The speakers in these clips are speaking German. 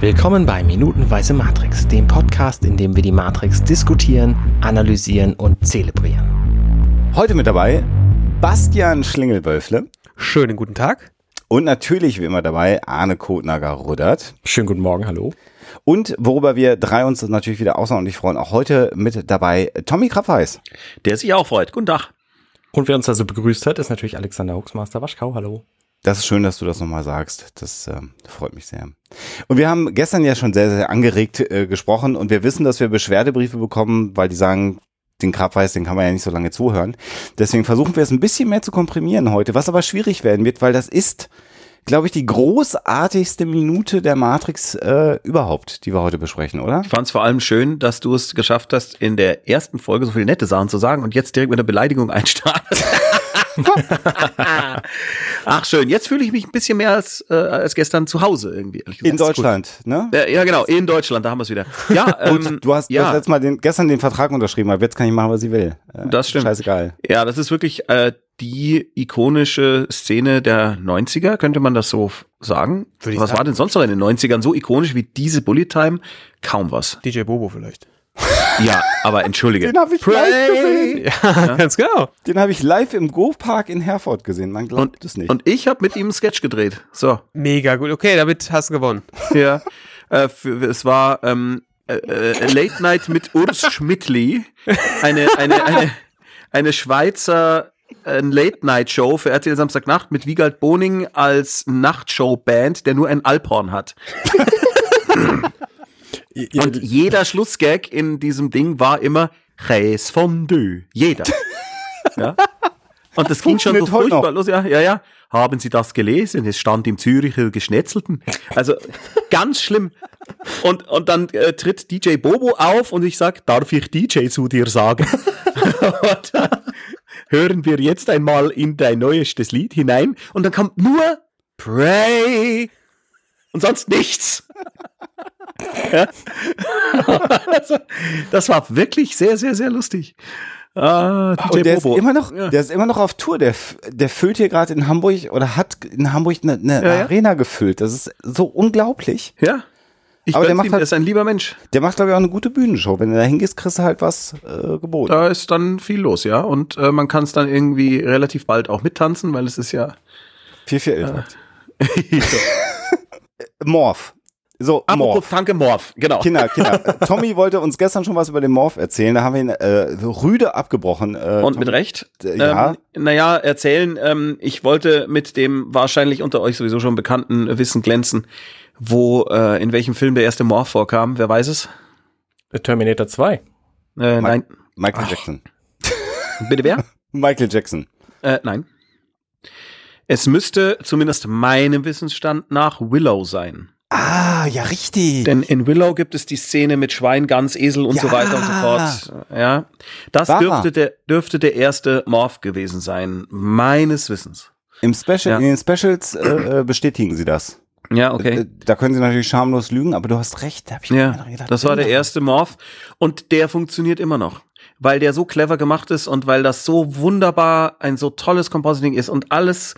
Willkommen bei Minutenweise Matrix, dem Podcast, in dem wir die Matrix diskutieren, analysieren und zelebrieren. Heute mit dabei Bastian Schlingelwölfle. Schönen guten Tag. Und natürlich wie immer dabei Arne Kotnager-Ruddert. Schönen guten Morgen, hallo. Und worüber wir drei uns natürlich wieder außerordentlich freuen, auch heute mit dabei Tommy Krabweis. Der sich auch freut. Guten Tag. Und wer uns also begrüßt hat, ist natürlich Alexander Huxmaster Waschkau. Hallo. Das ist schön, dass du das nochmal sagst. Das äh, freut mich sehr. Und wir haben gestern ja schon sehr, sehr angeregt äh, gesprochen und wir wissen, dass wir Beschwerdebriefe bekommen, weil die sagen, den Grabweiß, den kann man ja nicht so lange zuhören. Deswegen versuchen wir es ein bisschen mehr zu komprimieren heute, was aber schwierig werden wird, weil das ist, glaube ich, die großartigste Minute der Matrix äh, überhaupt, die wir heute besprechen, oder? Ich fand es vor allem schön, dass du es geschafft hast, in der ersten Folge so viele nette Sachen zu sagen und jetzt direkt mit einer Beleidigung einstartest. Ach schön, jetzt fühle ich mich ein bisschen mehr als, äh, als gestern zu Hause irgendwie. In Deutschland, ne? Ja, ja, genau, in Deutschland, da haben wir es wieder. Ja, ähm, du hast, ja. du hast letztes Mal den, gestern den Vertrag unterschrieben, aber jetzt kann ich machen, was ich will. Äh, das stimmt. Scheißegal. Ja, das ist wirklich äh, die ikonische Szene der 90er, könnte man das so sagen? was sagen. war denn sonst noch in den 90ern so ikonisch wie diese Bullet Time? Kaum was. DJ Bobo vielleicht. Ja, aber entschuldige. Den habe ich Pray. live gesehen. Ja, ja. ganz genau. Den habe ich live im Go-Park in Herford gesehen. Man glaubt und, es nicht. Und ich habe mit ihm einen Sketch gedreht. So. Mega gut. Okay, damit hast du gewonnen. Ja. Äh, für, es war ähm, äh, äh, Late Night mit Urs Schmidtli. Eine, eine, eine, eine Schweizer äh, Late-Night-Show für RTL Samstagnacht mit Wiegald Boning als Nachtshow-Band, der nur ein Alphorn hat. Und jeder Schlussgag in diesem Ding war immer Reis Fondue. Jeder. ja. Und das ging schon so furchtbar los. Ja, ja, ja. Haben Sie das gelesen? Es stand im Züricher Geschnetzelten. Also ganz schlimm. Und, und dann äh, tritt DJ Bobo auf und ich sag, darf ich DJ zu dir sagen? und, äh, hören wir jetzt einmal in dein neuestes Lied hinein. Und dann kommt nur Pray und sonst nichts. also, das war wirklich sehr, sehr, sehr lustig. DJ und der Bobo. ist immer noch, ja. der ist immer noch auf Tour. Der, der füllt hier gerade in Hamburg oder hat in Hamburg eine, eine ja, Arena gefüllt. Das ist so unglaublich. Ja. Ich Aber der macht ihm, halt, ist ein lieber Mensch. Der macht, glaube ich, auch eine gute Bühnenshow. Wenn du da hingehst, kriegst du halt was äh, geboten. Da ist dann viel los, ja. Und äh, man kann es dann irgendwie relativ bald auch mittanzen, weil es ist ja. Viel, viel älter. Äh, Morph. So, Apropos. Franke Morph, genau. Kinder, Kinder. Tommy wollte uns gestern schon was über den Morph erzählen, da haben wir ihn äh, rüde abgebrochen. Äh, Und Tommy, mit Recht. Äh, ja. Ähm, naja, erzählen, ähm, ich wollte mit dem wahrscheinlich unter euch sowieso schon bekannten Wissen glänzen, wo, äh, in welchem Film der erste Morph vorkam. Wer weiß es? Terminator 2. Äh, Ma nein. Michael Ach. Jackson. Bitte wer? Michael Jackson. Äh, nein. Es müsste zumindest meinem Wissensstand nach Willow sein. Ah, ja, richtig. Denn in Willow gibt es die Szene mit Schwein, Gans, Esel und ja. so weiter und so fort. Ja, das dürfte der, dürfte der erste Morph gewesen sein, meines Wissens. Im Special, ja. in den Specials äh, äh bestätigen sie das. Ja, okay. Da, da, können sie natürlich schamlos lügen, aber du hast recht. Da hab ich ja, gedacht, das war der erste Morph und der funktioniert immer noch. Weil der so clever gemacht ist und weil das so wunderbar ein so tolles Compositing ist und alles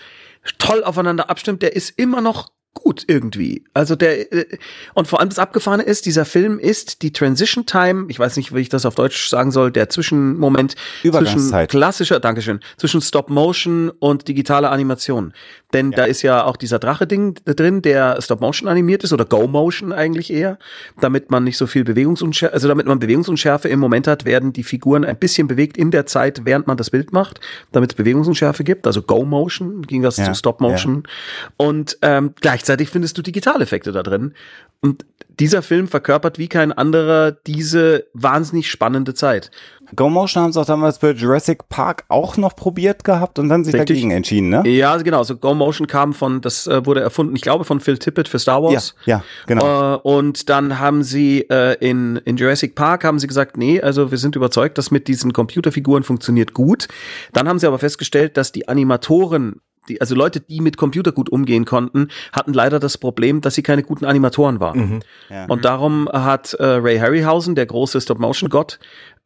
toll aufeinander abstimmt, der ist immer noch gut irgendwie. Also der äh, und vor allem das Abgefahrene ist, dieser Film ist die Transition Time, ich weiß nicht, wie ich das auf Deutsch sagen soll, der Zwischenmoment zwischen klassischer, Dankeschön, zwischen Stop Motion und digitaler Animation. Denn ja. da ist ja auch dieser Drache-Ding drin, der Stop Motion animiert ist oder Go Motion eigentlich eher, damit man nicht so viel Bewegungsunschärfe, also damit man Bewegungsunschärfe im Moment hat, werden die Figuren ein bisschen bewegt in der Zeit, während man das Bild macht, damit es Bewegungsunschärfe gibt, also Go Motion, ging das ja. zu Stop Motion. Ja. Und ähm, gleich gleichzeitig findest du Digitaleffekte da drin. Und dieser Film verkörpert wie kein anderer diese wahnsinnig spannende Zeit. Go Motion haben sie auch damals bei Jurassic Park auch noch probiert gehabt und dann sich Richtig. dagegen entschieden, ne? Ja, genau. Also Go Motion kam von, das äh, wurde erfunden, ich glaube, von Phil Tippett für Star Wars. Ja, ja genau. Äh, und dann haben sie äh, in, in Jurassic Park haben sie gesagt, nee, also wir sind überzeugt, dass mit diesen Computerfiguren funktioniert gut. Dann haben sie aber festgestellt, dass die Animatoren die, also Leute, die mit Computer gut umgehen konnten, hatten leider das Problem, dass sie keine guten Animatoren waren. Mhm. Ja. Und darum hat äh, Ray Harryhausen, der große Stop-Motion-Gott,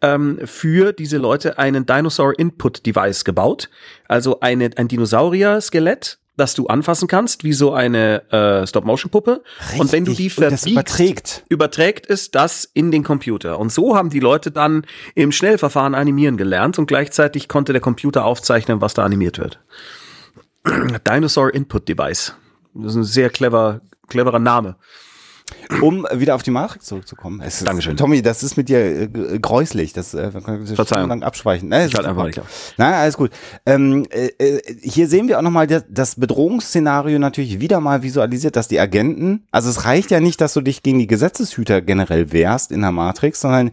ähm, für diese Leute einen Dinosaur Input Device gebaut. Also eine, ein Dinosaurier-Skelett, dass du anfassen kannst, wie so eine äh, Stop-Motion-Puppe. Und wenn du die das verbiegst, überträgt. überträgt es das in den Computer. Und so haben die Leute dann im Schnellverfahren animieren gelernt und gleichzeitig konnte der Computer aufzeichnen, was da animiert wird. Dinosaur Input Device. Das ist ein sehr clever, cleverer Name. Um wieder auf die Matrix zurückzukommen. Es ist, Dankeschön. Tommy, das ist mit dir äh, g- gräuslich. Das äh, wir können wir Verzeihung. lang abschweichen. Nein, halt ist einfach nicht Nein, alles gut. Ähm, äh, äh, hier sehen wir auch nochmal das, das Bedrohungsszenario natürlich wieder mal visualisiert, dass die Agenten, also es reicht ja nicht, dass du dich gegen die Gesetzeshüter generell wehrst in der Matrix, sondern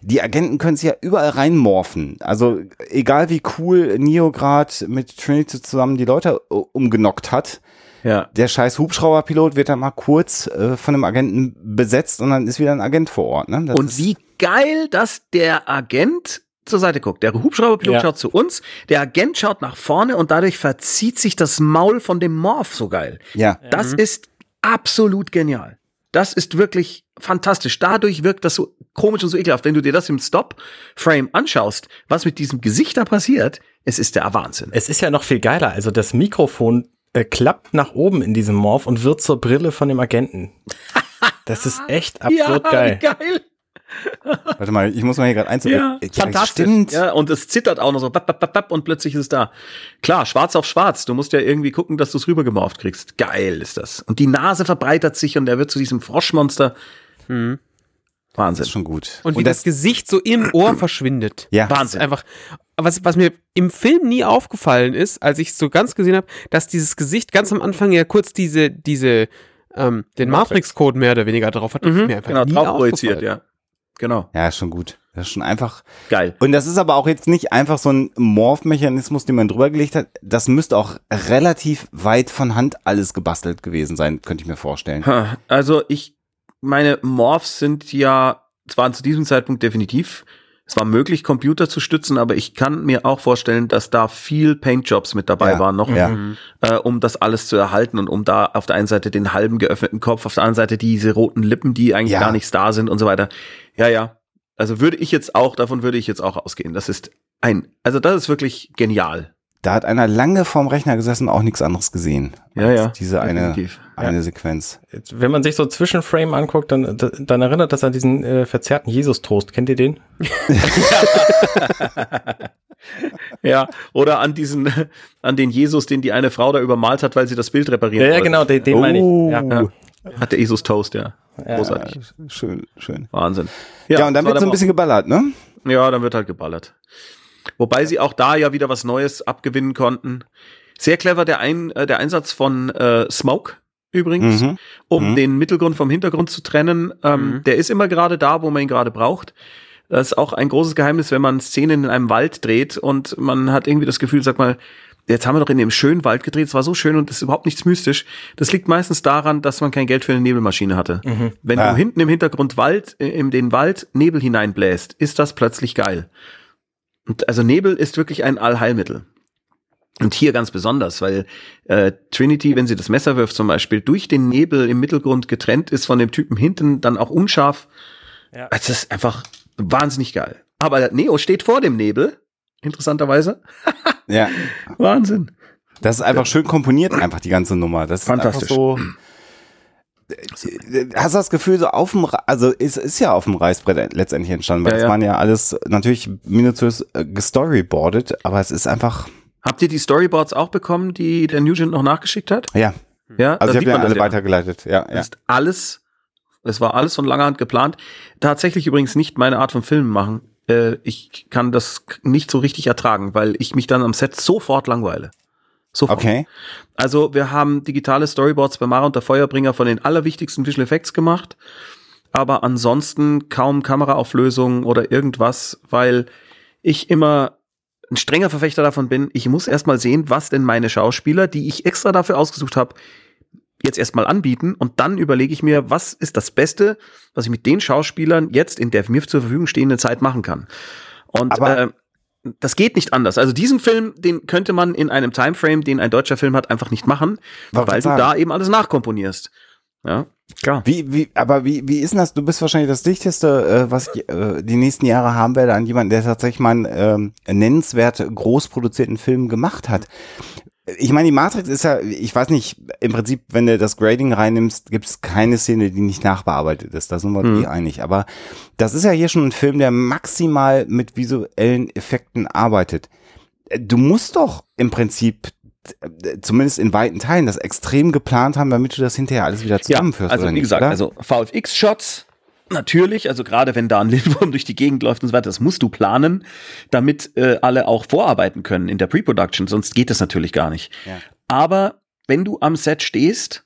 die Agenten können sich ja überall reinmorphen. Also egal wie cool Neo grad mit Trinity zusammen die Leute äh, umgenockt hat, Ja. der scheiß Hubschrauberpilot wird dann mal kurz äh, von einem Agenten besetzt und dann ist wieder ein Agent vor Ort. Ne? Das Und ist- wie geil, dass der Agent zur Seite guckt. Der Hubschrauberpilot Ja. schaut zu uns, der Agent schaut nach vorne und dadurch verzieht sich das Maul von dem Morph so geil. Ja, Das ist absolut genial. Das ist wirklich fantastisch. Dadurch wirkt das so komisch und so ekelhaft. Wenn du dir das im Stop-Frame anschaust, was mit diesem Gesicht da passiert, es ist der Wahnsinn. Es ist ja noch viel geiler. Also das Mikrofon äh, klappt nach oben in diesem Morph und wird zur Brille von dem Agenten. Das ist echt absurd geil. wie geil. warte mal, ich muss mal hier gerade einzeln. Ja, fantastisch. Stimmt. Ja, und es zittert auch noch so bap, bap, bap, bap, und plötzlich ist es da. Klar, schwarz auf schwarz. Du musst ja irgendwie gucken, dass du es rübergemorft kriegst. Geil ist das. Und die Nase verbreitert sich und er wird zu diesem Froschmonster. Das Wahnsinn. ist schon gut. Und wie das, Gesicht so im Ohr verschwindet. Ja. Das ist einfach, was, was mir im Film nie aufgefallen ist, als ich es so ganz gesehen habe, dass dieses Gesicht ganz am Anfang ja kurz diese, diese, ähm, den Matrix-Code mehr oder weniger drauf hat. Das Mhm, mir einfach genau, nie drauf projiziert, ja. Genau. Ja, ist schon gut. Das ist schon einfach. Geil. Und das ist aber auch jetzt nicht einfach so ein Morph-Mechanismus, den man drüber gelegt hat. Das müsste auch relativ weit von Hand alles gebastelt gewesen sein, könnte ich mir vorstellen. Ha, Also ich, meine Morphs sind ja zwar zu diesem Zeitpunkt definitiv, es war möglich, Computer zu stützen, aber ich kann mir auch vorstellen, dass da viel Paintjobs mit dabei Ja, waren noch, ja. äh, um das alles zu erhalten und um da auf der einen Seite den halben geöffneten Kopf, auf der anderen Seite diese roten Lippen, die eigentlich Ja. gar nicht da sind und so weiter. Ja, ja. Also würde ich jetzt auch, davon würde ich jetzt auch ausgehen. Das ist ein, also das ist wirklich genial. Da hat einer lange vorm Rechner gesessen, auch nichts anderes gesehen. Ja, als ja. Diese eine, eine Sequenz. Jetzt, Wenn man sich so Zwischenframe anguckt, dann, dann erinnert das an diesen äh, verzerrten Jesus-Toast. Kennt ihr den? Ja, oder an diesen, an den Jesus, den die eine Frau da übermalt hat, weil sie das Bild reparieren Ja, ja wollte. genau, den, den meine Oh. ich. Ja. Ja. Hat der Jesus Toast, ja. Ja. Großartig. Ja, schön, schön. Wahnsinn. Ja, und dann wird so ein bisschen geballert, ne? Ja, dann wird halt geballert. Wobei sie auch da ja wieder was Neues abgewinnen konnten. Sehr clever der, ein, äh, der Einsatz von äh, Smoke übrigens, Mhm. um Mhm. den Mittelgrund vom Hintergrund zu trennen. Ähm, Mhm. Der ist immer gerade da, wo man ihn gerade braucht. Das ist auch ein großes Geheimnis, wenn man Szenen in einem Wald dreht und man hat irgendwie das Gefühl, sag mal, jetzt haben wir doch in dem schönen Wald gedreht, es war so schön und es ist überhaupt nichts mystisch. Das liegt meistens daran, dass man kein Geld für eine Nebelmaschine hatte. Wenn Ja. du hinten im Hintergrund Wald, äh, in den Wald Nebel hineinbläst, ist das plötzlich geil. Und also Nebel ist wirklich ein Allheilmittel. Und hier ganz besonders, weil äh, Trinity, wenn sie das Messer wirft zum Beispiel, durch den Nebel im Mittelgrund getrennt ist von dem Typen hinten, dann auch unscharf. Ja. Das ist einfach wahnsinnig geil. Aber Neo steht vor dem Nebel, interessanterweise. Ja. Wahnsinn. Das ist einfach schön komponiert, einfach die ganze Nummer. Das ist Fantastisch. Einfach so, Hast du das Gefühl, so auf dem, also es ist ja auf dem Reißbrett letztendlich entstanden, weil Ja, das ja. waren ja alles natürlich minutiös äh, gestoryboardet, aber es ist einfach, Habt ihr die Storyboards auch bekommen, die der Nugent noch nachgeschickt hat? ja, Ja, also ich habe ja alle weitergeleitet, ja, ja. ist alles, es war alles von langer Hand geplant. Tatsächlich übrigens nicht meine Art von Filmen machen. Äh, ich kann das nicht so richtig ertragen, weil ich mich dann am Set sofort langweile. Sofort. Okay, Also wir haben digitale Storyboards bei Mara und der Feuerbringer von den allerwichtigsten Visual Effects gemacht, aber ansonsten kaum Kameraauflösung oder irgendwas, weil ich immer ein strenger Verfechter davon bin, ich muss erstmal sehen, was denn meine Schauspieler, die ich extra dafür ausgesucht habe, jetzt erstmal anbieten und dann überlege ich mir, was ist das Beste, was ich mit den Schauspielern jetzt in der mir zur Verfügung stehenden Zeit machen kann. Und Aber- äh, das geht nicht anders. Also diesen Film, den könnte man in einem Timeframe, den ein deutscher Film hat, einfach nicht machen, Wollte weil du sagen. da eben alles nachkomponierst. Ja, klar. Wie, wie, aber wie, wie ist denn das? Du bist wahrscheinlich das Dichteste, äh, was ich äh, die nächsten Jahre haben werde an jemanden, der tatsächlich mal einen ähm, nennenswert groß produzierten Film gemacht hat. Ich meine, die Matrix ist ja, ich weiß nicht, im Prinzip, wenn du das Grading reinnimmst, gibt es keine Szene, die nicht nachbearbeitet ist. Da sind wir uns Mhm. eh einig. Aber das ist ja hier schon ein Film, der maximal mit visuellen Effekten arbeitet. Du musst doch im Prinzip, zumindest in weiten Teilen, das extrem geplant haben, damit du das hinterher alles wieder zusammenführst. also oder wie nicht, gesagt, oder? also VFX-Shots, natürlich, also gerade wenn da ein Lindwurm durch die Gegend läuft und so weiter, das musst du planen, damit äh, alle auch vorarbeiten können in der Pre-Production, sonst geht das natürlich gar nicht. Ja. Aber wenn du am Set stehst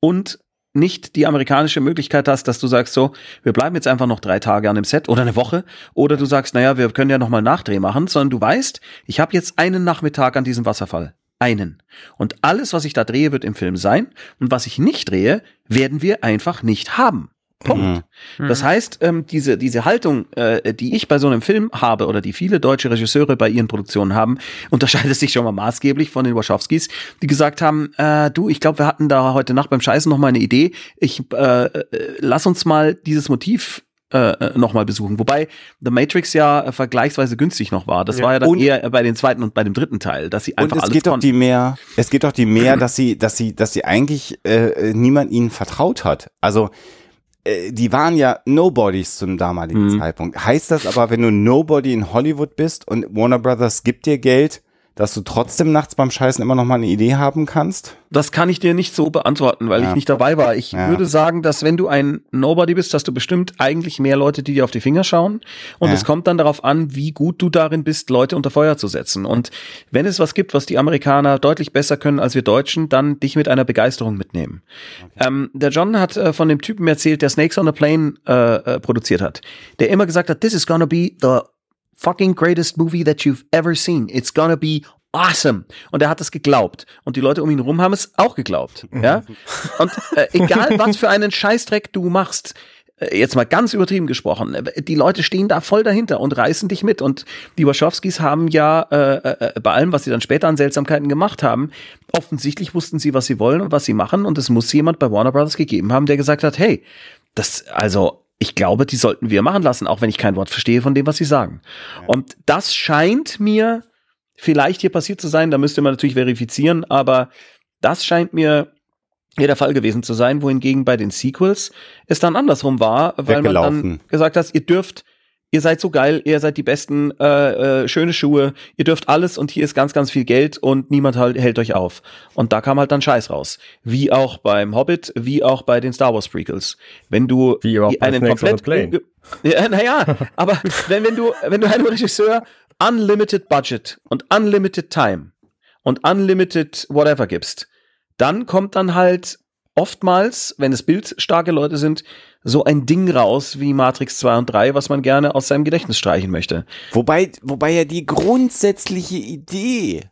und nicht die amerikanische Möglichkeit hast, dass du sagst so, wir bleiben jetzt einfach noch drei Tage an dem Set oder eine Woche oder du sagst, naja, wir können ja noch mal einen Nachdreh machen, sondern du weißt, ich habe jetzt einen Nachmittag an diesem Wasserfall. Einen. Und alles, was ich da drehe, wird im Film sein. Und was ich nicht drehe, werden wir einfach nicht haben. Punkt. Mhm. Das heißt, ähm, diese, diese Haltung, äh, die ich bei so einem Film habe oder die viele deutsche Regisseure bei ihren Produktionen haben, unterscheidet sich schon mal maßgeblich von den Wachowskis, die gesagt haben, äh, du, ich glaube, wir hatten da heute Nacht beim Scheißen noch mal eine Idee. Ich äh, äh, lass uns mal dieses Motiv äh, noch mal besuchen. Wobei The Matrix ja äh, vergleichsweise günstig noch war. Das Ja. war ja dann Und- eher bei den zweiten und bei dem dritten Teil, dass sie Und einfach es alles geht doch die mehr, es geht doch die mehr, dass sie, dass sie, dass sie eigentlich äh, niemand ihnen vertraut hat. Also äh, die waren ja Nobodies zum damaligen Mhm. Zeitpunkt. Heißt das aber, wenn du Nobody in Hollywood bist und Warner Brothers gibt dir Geld, dass du trotzdem nachts beim Scheißen immer noch mal eine Idee haben kannst? Das kann ich dir nicht so beantworten, weil Ja. ich nicht dabei war. Ich Ja. würde sagen, dass wenn du ein Nobody bist, hast du bestimmt eigentlich mehr Leute, die dir auf die Finger schauen. Und Ja. es kommt dann darauf an, wie gut du darin bist, Leute unter Feuer zu setzen. Und wenn es was gibt, was die Amerikaner deutlich besser können als wir Deutschen, dann dich mit einer Begeisterung mitnehmen. Ähm, der John hat äh, von dem Typen erzählt, der Snakes on a Plane äh, äh, produziert hat, der immer gesagt hat, this is gonna be the fucking greatest movie that you've ever seen. It's gonna be awesome. Und er hat es geglaubt. Und die Leute um ihn rum haben es auch geglaubt. Ja? Und äh, egal, was für einen Scheißdreck du machst, äh, jetzt mal ganz übertrieben gesprochen, äh, die Leute stehen da voll dahinter und reißen dich mit. Und die Wachowskis haben ja äh, äh, bei allem, was sie dann später an Seltsamkeiten gemacht haben, offensichtlich wussten sie, was sie wollen und was sie machen. Und es muss jemand bei Warner Brothers gegeben haben, der gesagt hat, hey, das, also, ich glaube, die sollten wir machen lassen, auch wenn ich kein Wort verstehe von dem, was sie sagen. Und das scheint mir vielleicht hier passiert zu sein, da müsste man natürlich verifizieren, aber das scheint mir hier der Fall gewesen zu sein, wohingegen bei den Sequels es dann andersrum war, weil man dann gesagt hat, ihr dürft, ihr seid so geil, ihr seid die besten, äh, äh, schöne Schuhe, ihr dürft alles und hier ist ganz, ganz viel Geld und niemand halt, hält euch auf. Und da kam halt dann Scheiß raus. Wie auch beim Hobbit, wie auch bei den Star Wars Prequels. Wenn du Wie auch einen Snakes on komplett unge- ja, naja, aber wenn, wenn du, wenn du einem Regisseur unlimited Budget und unlimited Time und unlimited whatever gibst, dann kommt dann halt oftmals, wenn es bildstarke Leute sind, so ein Ding raus wie Matrix 2 und 3, was man gerne aus seinem Gedächtnis streichen möchte. Wobei, wobei ja die grundsätzliche Idee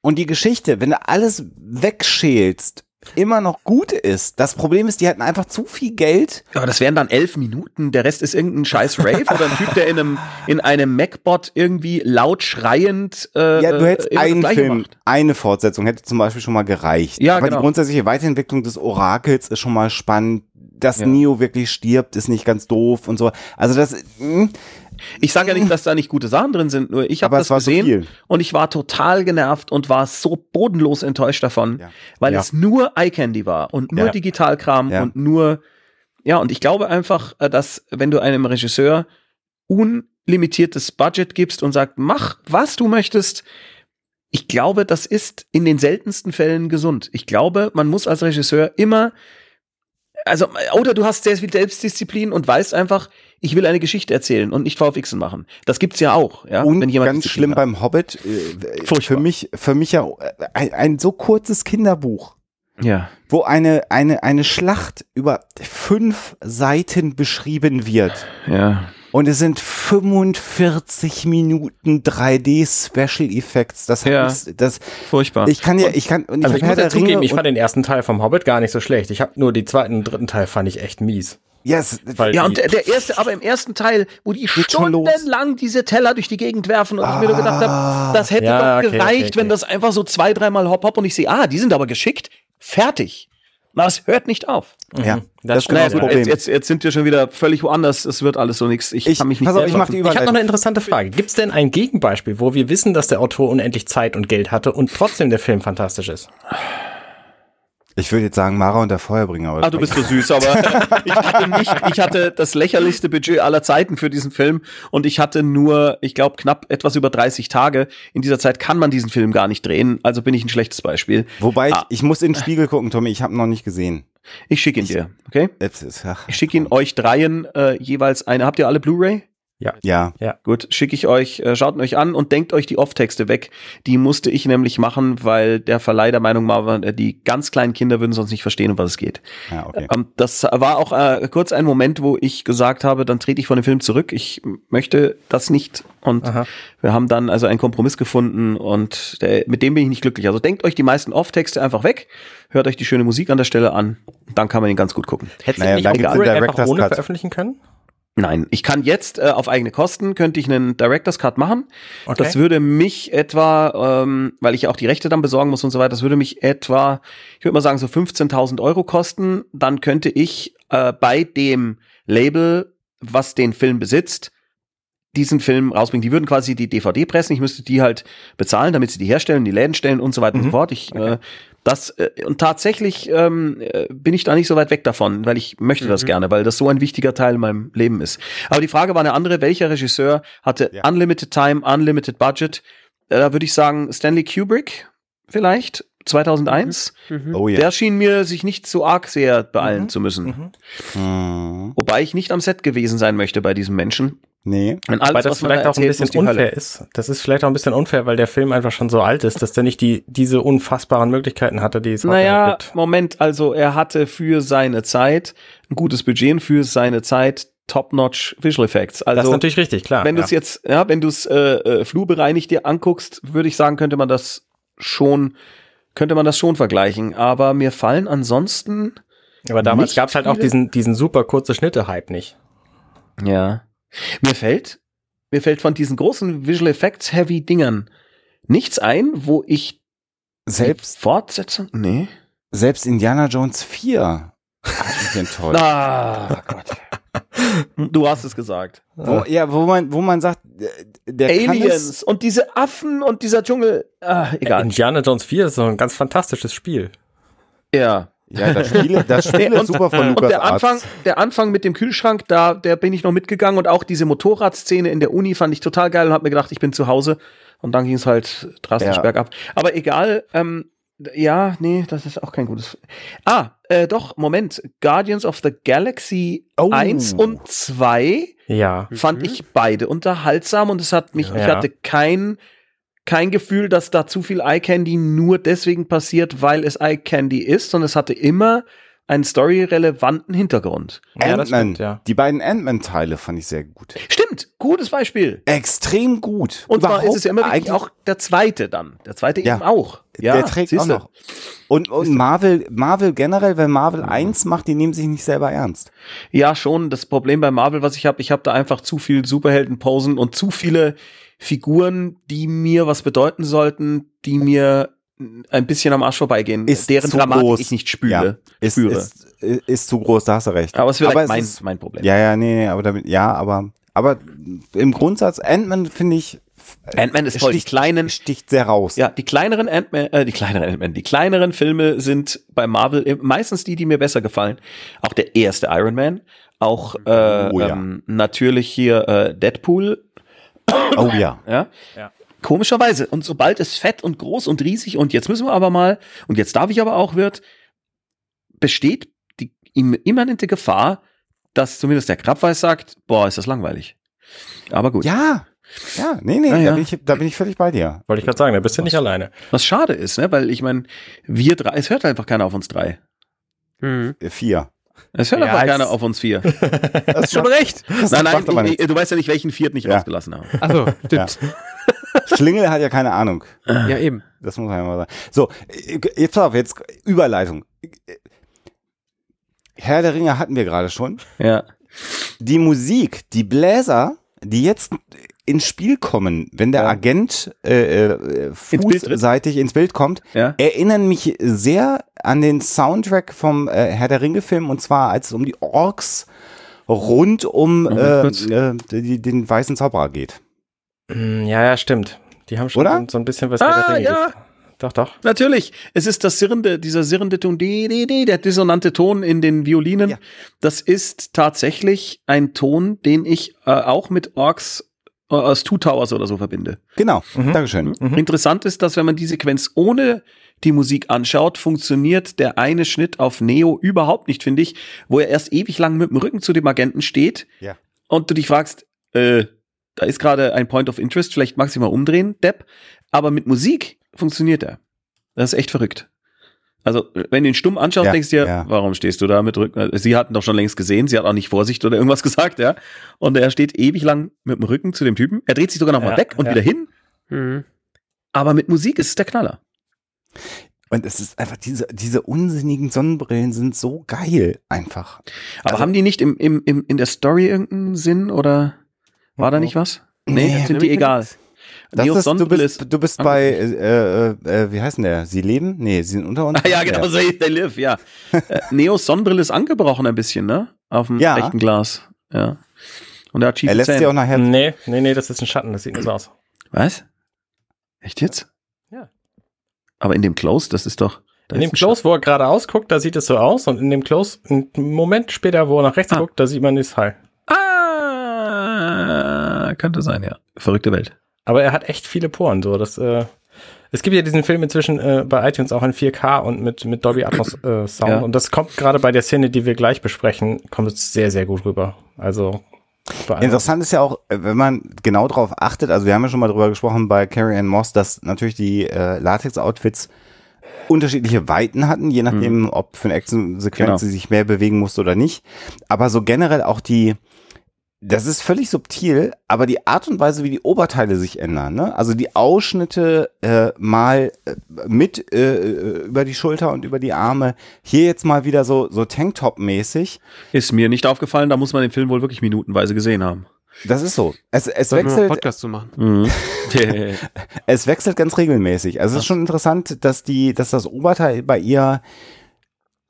und die Geschichte, wenn du alles wegschälst, immer noch gut ist. Das Problem ist, die hatten einfach zu viel Geld. Aber das wären dann elf Minuten, der Rest ist irgendein scheiß Rave oder ein Typ, der in einem, in einem Macbot irgendwie laut schreiend äh, Ja, du hättest einen Film, macht. eine Fortsetzung hätte zum Beispiel schon mal gereicht. Ja, Aber genau. die grundsätzliche Weiterentwicklung des Orakels ist schon mal spannend. Dass Ja. Neo wirklich stirbt, ist nicht ganz doof und so. Also das, mh, Ich sage ja nicht, dass da nicht gute Sachen drin sind, nur ich habe Aber das so gesehen viel. und ich war total genervt und war so bodenlos enttäuscht davon, Ja. weil Ja. es nur Eye Candy war und nur Ja. Digitalkram und nur ja und ich glaube einfach, äh, dass wenn du einem Regisseur unlimitiertes Budget gibst und sagst, mach was du möchtest, ich glaube, das ist in den seltensten Fällen gesund. Ich glaube, man muss als Regisseur immer also, oder du hast sehr viel Selbstdisziplin und weißt einfach, ich will eine Geschichte erzählen und nicht VFXen machen. Das gibt's ja auch, ja. und wenn jemand ganz schlimm hat. beim Hobbit, äh, für Furchtbar. mich, für mich ja ein, ein so kurzes Kinderbuch. Ja. wo eine, eine, eine Schlacht über fünf Seiten beschrieben wird. Ja. Und es sind 45 Minuten 3D Special Effects. Das Ja. heißt, das, Furchtbar. ich kann ja, ich kann, und Also hab ich muss ja zugeben, ich fand den ersten Teil vom Hobbit gar nicht so schlecht. Ich habe nur die zweiten und dritten Teil fand ich echt mies. Yes, Weil ja, und der, der erste, aber im ersten Teil, wo die stundenlang diese Teller durch die Gegend werfen und ich mir nur gedacht habe, das hätte Ja, doch okay, gereicht, okay, okay. wenn das einfach so zwei, dreimal hopp hopp und ich sehe, ah, die sind aber geschickt, fertig. Na, es hört nicht auf. Ja, Mhm. das ist genau das gut, Problem. jetzt, jetzt, jetzt sind wir schon wieder völlig woanders. Es wird alles so nichts. Ich, Ich- kann mich nicht pass auf, ich selber- mach die Ich habe noch eine interessante Frage. Gibt es denn ein Gegenbeispiel, wo wir wissen, dass der Autor unendlich Zeit und Geld hatte und trotzdem der Film fantastisch ist? Ich würde jetzt sagen Mara und der Feuerbringer. Aber Ah, du bist so süß, aber ich hatte nicht, ich hatte das lächerlichste Budget aller Zeiten für diesen Film und ich hatte nur, ich glaube, knapp etwas über 30 Tage. In dieser Zeit kann man diesen Film gar nicht drehen, also bin ich ein schlechtes Beispiel. Wobei, Ah. ich, ich muss in den Spiegel gucken, Tommy, ich habe ihn noch nicht gesehen. Ich schicke ihn dir, okay? Ist- ach, Ich schicke ihn euch dreien äh, jeweils eine. Habt ihr alle Blu-ray? Ja, Gut, schicke ich euch, äh, schaut euch an und denkt euch die Off-Texte weg. Die musste ich nämlich machen, weil der Verleih der Meinung war, äh, die ganz kleinen Kinder würden sonst nicht verstehen, um was es geht. ja, okay. Ähm, das war auch äh, kurz ein Moment, wo ich gesagt habe, dann trete ich von dem Film zurück. Ich möchte das nicht. Und Aha. wir haben dann also einen Kompromiss gefunden und der, mit dem bin ich nicht glücklich. Also denkt euch die meisten Off-Texte einfach weg, hört euch die schöne Musik an der Stelle an, dann kann man ihn ganz gut gucken. Hättest Naja, du nicht einfach Director's ohne Cut. veröffentlichen können? Nein, ich kann jetzt äh, auf eigene Kosten, könnte ich einen Director's Cut machen. Okay. Das würde mich etwa, ähm, weil ich ja auch die Rechte dann besorgen muss und so weiter, das würde mich etwa, ich würde mal sagen, so 15.000 Euro kosten. Dann könnte ich äh, bei dem Label, was den Film besitzt, diesen Film rausbringen. Die würden quasi die DVD pressen. Ich müsste die halt bezahlen, damit sie die herstellen, die Läden stellen und so weiter und so Mhm. fort. Ich, äh, das, äh, und tatsächlich ähm, äh, bin ich da nicht so weit weg davon, weil ich möchte das Mhm. gerne, weil das so ein wichtiger Teil in meinem Leben ist. Aber die Frage war eine andere. Welcher Regisseur hatte Ja. Unlimited Time, Unlimited Budget? Äh, da würde ich sagen Stanley Kubrick vielleicht, 2001. Mhm. Oh ja. Der schien mir sich nicht so arg sehr beeilen Mhm. zu müssen. Mhm. Hm, Wobei ich nicht am Set gewesen sein möchte bei diesem Menschen. Nee. Wenn alles, Weil das was man da vielleicht auch ein bisschen die Hölle. unfair ist. Das ist vielleicht auch ein bisschen unfair, weil der Film einfach schon so alt ist, dass der nicht die, diese unfassbaren Möglichkeiten hatte, die es heute Naja, gibt. Moment, also er hatte für seine Zeit ein gutes Budget und für seine Zeit top-notch Visual Effects. Das ist Also natürlich richtig, klar. wenn du ja. es jetzt, ja, wenn du es äh, äh, flurbereinigt dir anguckst, würde ich sagen, könnte man das schon, könnte man das schon vergleichen. Aber mir fallen ansonsten, Aber damals gab es halt auch diesen, diesen super kurze Schnitte-Hype nicht. ja, mir fällt, mir fällt von diesen großen Visual Effects Heavy Dingern nichts ein, wo ich Selbst, Fortsetzung, nee. selbst Indiana Jones 4 hat mich enttäuscht. Ah, Gott. Du hast es gesagt. Wo, ja, wo man, wo man sagt, der Aliens und diese Affen und dieser Dschungel. Ah, egal. Indiana Jones 4 ist so ein ganz fantastisches Spiel. Ja. Ja, das Spiel, das Spiel ist super von Und Lukas der Anfang, der Anfang mit dem Kühlschrank, da, der bin ich noch mitgegangen und auch diese Motorradszene in der Uni fand ich total geil und hab mir gedacht, ich bin zu Hause. Und dann ging es halt drastisch Ja. bergab. Aber egal, ähm, ja, nee, das ist auch kein gutes. Ah, äh, doch, Moment. Guardians of the Galaxy Oh. 1 und 2 Ja. fand ich beide unterhaltsam und es hat mich, ich Ja. hatte kein, kein Gefühl, dass da zu viel Eye Candy nur deswegen passiert, weil es Eye Candy ist, sondern es hatte immer einen storyrelevanten Hintergrund. Ja, stimmt, ja. Die beiden Ant-Man-Teile fand ich sehr gut. Stimmt, gutes Beispiel. Extrem gut. Und zwar ist Überhaupt es ja immer eigentlich- auch der zweite dann. Der zweite Ja. eben auch. Ja, der trägt auch siehste. noch. Und, und Marvel, Marvel generell, wenn Marvel 1 macht, die nehmen sich nicht selber ernst. Ja, schon. Das Problem bei Marvel, was ich habe, ich habe da einfach zu viel Superheldenposen und zu viele Figuren, die mir was bedeuten sollten, die mir ein bisschen am Arsch vorbeigehen, Ist deren Dramatik groß. ich nicht spüre. Ist, spüre. ist, ist zu groß, da hast du recht. aber es ist vielleicht mein, ist, mein Problem. ja, ja, nee, aber damit, ja, aber, aber im Grundsatz, Ant-Man finde ich, Ant-Man ist. Die sticht, kleinen, sticht sehr raus. ja, die kleineren Ant-Man, äh, die kleineren Ant-Man, die kleineren Filme sind bei Marvel meistens die, die mir besser gefallen. Auch der erste Iron Man, auch äh, Oh ja. ähm, natürlich hier äh, Deadpool, Oh ja. ja. Ja. Komischerweise. Und sobald es fett und groß und riesig und jetzt müssen wir aber mal, und jetzt darf ich aber auch wird, besteht die im- immanente Gefahr, dass zumindest der Krabbeis sagt, boah, ist das langweilig. Aber gut. Ja. Ja, nee, nee, Ah, da, bin ich, da bin ich völlig bei dir. Wollte ich gerade sagen, da bist du nicht alleine. Was schade ist, ne? Weil ich meine, wir drei, es hört einfach keiner auf uns drei. Mhm. Äh, Vier. Es hört Ja, einfach keiner auf uns vier. Das Schon recht. nein, nein, aber ich, ich, du weißt ja nicht, welchen vierten ich Ja. rausgelassen habe. Achso, stimmt. Schlingel hat ja keine Ahnung. Ja, eben. Das muss man ja mal sagen. So, jetzt pass auf, jetzt Überleitung. Herr der Ringe hatten wir gerade schon. Ja. Die Musik, die Bläser, die jetzt ins Spiel kommen, wenn der Ja. Agent äh, äh, Ins Bild fußseitig ins Bild kommt, Ja. erinnern mich sehr an den Soundtrack vom äh, Herr der Ringe-Film und zwar als es um die Orks rund um äh, äh, die, den weißen Zauberer geht. Mm, Ja, ja, stimmt. Die haben schon Oder? so ein bisschen was Ah, Herr der Ringe ja. Doch, doch. Natürlich. Es ist das sirrende, dieser sirrende Ton, die, die, die, der dissonante Ton in den Violinen. Ja. Das ist tatsächlich ein Ton, den ich äh, auch mit Orks aus Two Towers oder so verbinde. Genau, Mhm. Dankeschön. Mhm. Interessant ist, dass wenn man die Sequenz ohne die Musik anschaut, funktioniert der eine Schnitt auf Neo überhaupt nicht, finde ich, wo er erst ewig lang mit dem Rücken zu dem Agenten steht Ja. und du dich fragst, äh, da ist gerade ein Point of Interest, vielleicht magst du ihn mal umdrehen, Depp, aber mit Musik funktioniert er. Das ist echt verrückt. Also, wenn du ihn stumm anschaust, Ja, denkst du dir, ja. warum stehst du da mit Rücken? Sie hatten doch schon längst gesehen, sie hat auch nicht Vorsicht oder irgendwas gesagt, ja. Und er steht ewig lang mit dem Rücken zu dem Typen. Er dreht sich sogar nochmal Ja, weg und ja. wieder hin. Mhm. Aber mit Musik ist es der Knaller. Und es ist einfach, diese, diese unsinnigen Sonnenbrillen sind so geil, einfach. Aber Also- haben die nicht im, im, im, in der Story irgendeinen Sinn oder war da Mhm. nicht was? Nee, Nee, sind die egal. Das Neos ist, du Sonnenbrille bist, ist- du bist bei, äh, äh, äh, wie heißt denn der? Sie leben? Nee, sie sind unter uns. Ah, ja, genau, so ist der Liv, ja. Äh, Neos Sonnenbrille ist angebrochen ein bisschen, ne? Auf dem Ja. rechten Glas. Ja. Und er hat Er lässt Zähne. sie auch nachher. Nee, nee, nee, das ist ein Schatten, das sieht nur so aus. Was? Echt jetzt? Ja. Aber in dem Close, das ist doch. da In dem Close, wo er geradeaus guckt, da sieht es so aus. Und in dem Close, einen Moment später, wo er nach rechts Ah. guckt, da sieht man das Hall. Ah, könnte sein, ja. Verrückte Welt. Aber er hat echt viele Poren. So, das, äh, es gibt ja diesen Film inzwischen äh, bei iTunes auch in 4K und mit, mit Dolby Atmos äh, Sound. Ja. Und das kommt gerade bei der Szene, die wir gleich besprechen, kommt es sehr, sehr gut rüber. Also. Interessant ist ja auch, äh, wenn man genau darauf achtet, also wir haben ja schon mal drüber gesprochen bei Carrie Ann Moss, dass natürlich die äh, Latex-Outfits unterschiedliche Weiten hatten, je nachdem, ob für eine Action-Sequenz Genau. sie sich mehr bewegen musste oder nicht. Aber so generell auch die, das ist völlig subtil, aber die Art und Weise, wie die Oberteile sich ändern, ne? Also die Ausschnitte äh, mal äh, mit äh, äh, über die Schulter und über die Arme, hier jetzt mal wieder so so Tanktop-mäßig. Ist mir nicht aufgefallen, da muss man den Film wohl wirklich minutenweise gesehen haben. Das ist so. Es, es mal einen wechselt, Podcast zu machen. Mhm. es wechselt ganz regelmäßig. Also es ist schon interessant, dass die, dass das Oberteil bei ihr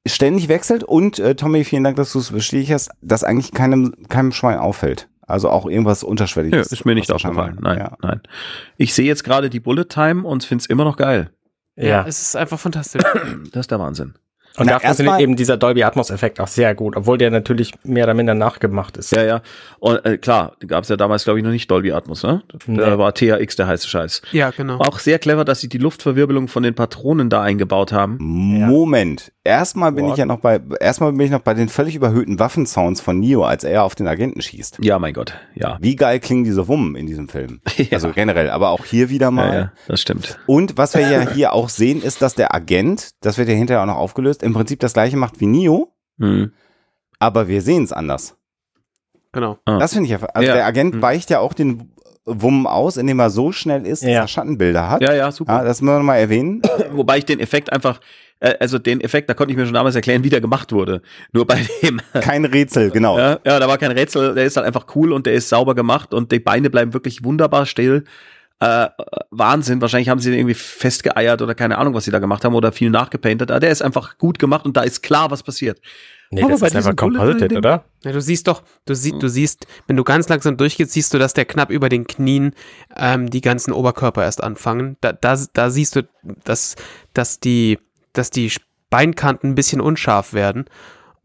ständig wechselt und äh, Tommy, vielen Dank, dass du es bestätigt hast, dass eigentlich keinem, keinem Schwein auffällt. Also auch irgendwas Ja, unterschwelliges. ist mir nicht aufgefallen. Nein, Ja. nein. Ich sehe jetzt gerade die Bullet Time und finde es immer noch geil. Ja. Es ist einfach fantastisch. Das ist der Wahnsinn. Und Na, da funktioniert eben dieser Dolby Atmos Effekt auch sehr gut, obwohl der natürlich mehr oder minder nachgemacht ist. Ja, ja. Und äh, klar, gab es ja damals, glaube ich, noch nicht Dolby Atmos, ne? Da Nee. war THX der heiße Scheiß. ja, genau. Auch sehr clever, dass sie die Luftverwirbelung von den Patronen da eingebaut haben. Moment. Erstmal bin What? ich ja noch bei, erstmal bin ich noch bei den völlig überhöhten Waffensounds von Neo, als er auf den Agenten schießt. Ja, mein Gott, ja. Wie geil klingen diese Wummen in diesem Film? Ja. Also generell, aber auch hier wieder mal. Ja, ja, das stimmt. Und was wir ja hier auch sehen, ist, dass der Agent, das wird ja hinterher auch noch aufgelöst, im Prinzip das gleiche macht wie Neo, Hm. aber wir sehen es anders. genau. Ah. Das finde ich ja, also Ja. der Agent Hm. weicht ja auch den Wummen aus, indem er so schnell ist, dass Ja. er Schattenbilder hat. Ja, ja, super. Ja, das müssen wir nochmal erwähnen. Wobei ich den Effekt einfach, äh, also den Effekt, da konnte ich mir schon damals erklären, wie der gemacht wurde. Nur bei dem, Kein Rätsel, genau. ja, ja, da war kein Rätsel, der ist halt einfach cool und der ist sauber gemacht und die Beine bleiben wirklich wunderbar still. Äh, Wahnsinn, wahrscheinlich haben sie den irgendwie festgeeiert oder keine Ahnung, was sie da gemacht haben oder viel nachgepaintet. Aber der ist einfach gut gemacht und da ist klar, was passiert. Nee, Aber das bei ist einfach Bullet composited, oder? Ja, du siehst doch, du, sie, du siehst, wenn du ganz langsam durchgehst, siehst du, dass der knapp über den Knien ähm, die ganzen Oberkörper erst anfangen. Da, da, da siehst du, dass, dass, die, dass die Beinkanten ein bisschen unscharf werden.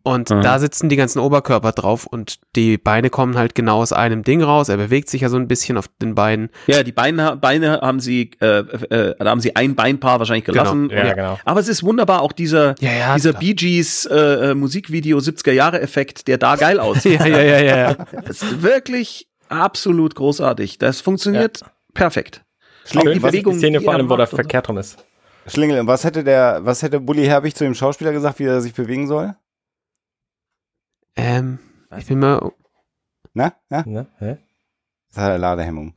Und Mhm. da sitzen die ganzen Oberkörper drauf und die Beine kommen halt genau aus einem Ding raus. Er bewegt sich ja so ein bisschen auf den Beinen. Ja, die Beine, Beine haben sie, äh, äh, da haben sie ein Beinpaar wahrscheinlich gelassen. Ja, Und- genau. Aber es ist wunderbar, auch dieser, Ja, ja, dieser klar. Bee Gees äh, äh, Musikvideo 70er Jahre Effekt, der da geil aussieht. Ja, ja, ja, ja. ja. Das ist wirklich absolut großartig. Das funktioniert perfekt. Schlingel, die was, Bewegung, Die Szene die vor allem, wo der verkehrt rum ist. Schlingel, und was hätte der, was hätte Bully Herbig zu dem Schauspieler gesagt, wie er sich bewegen soll? Ähm, ich bin mal, Na? Na? Ne? Hä? Das hat er Ladehemmung.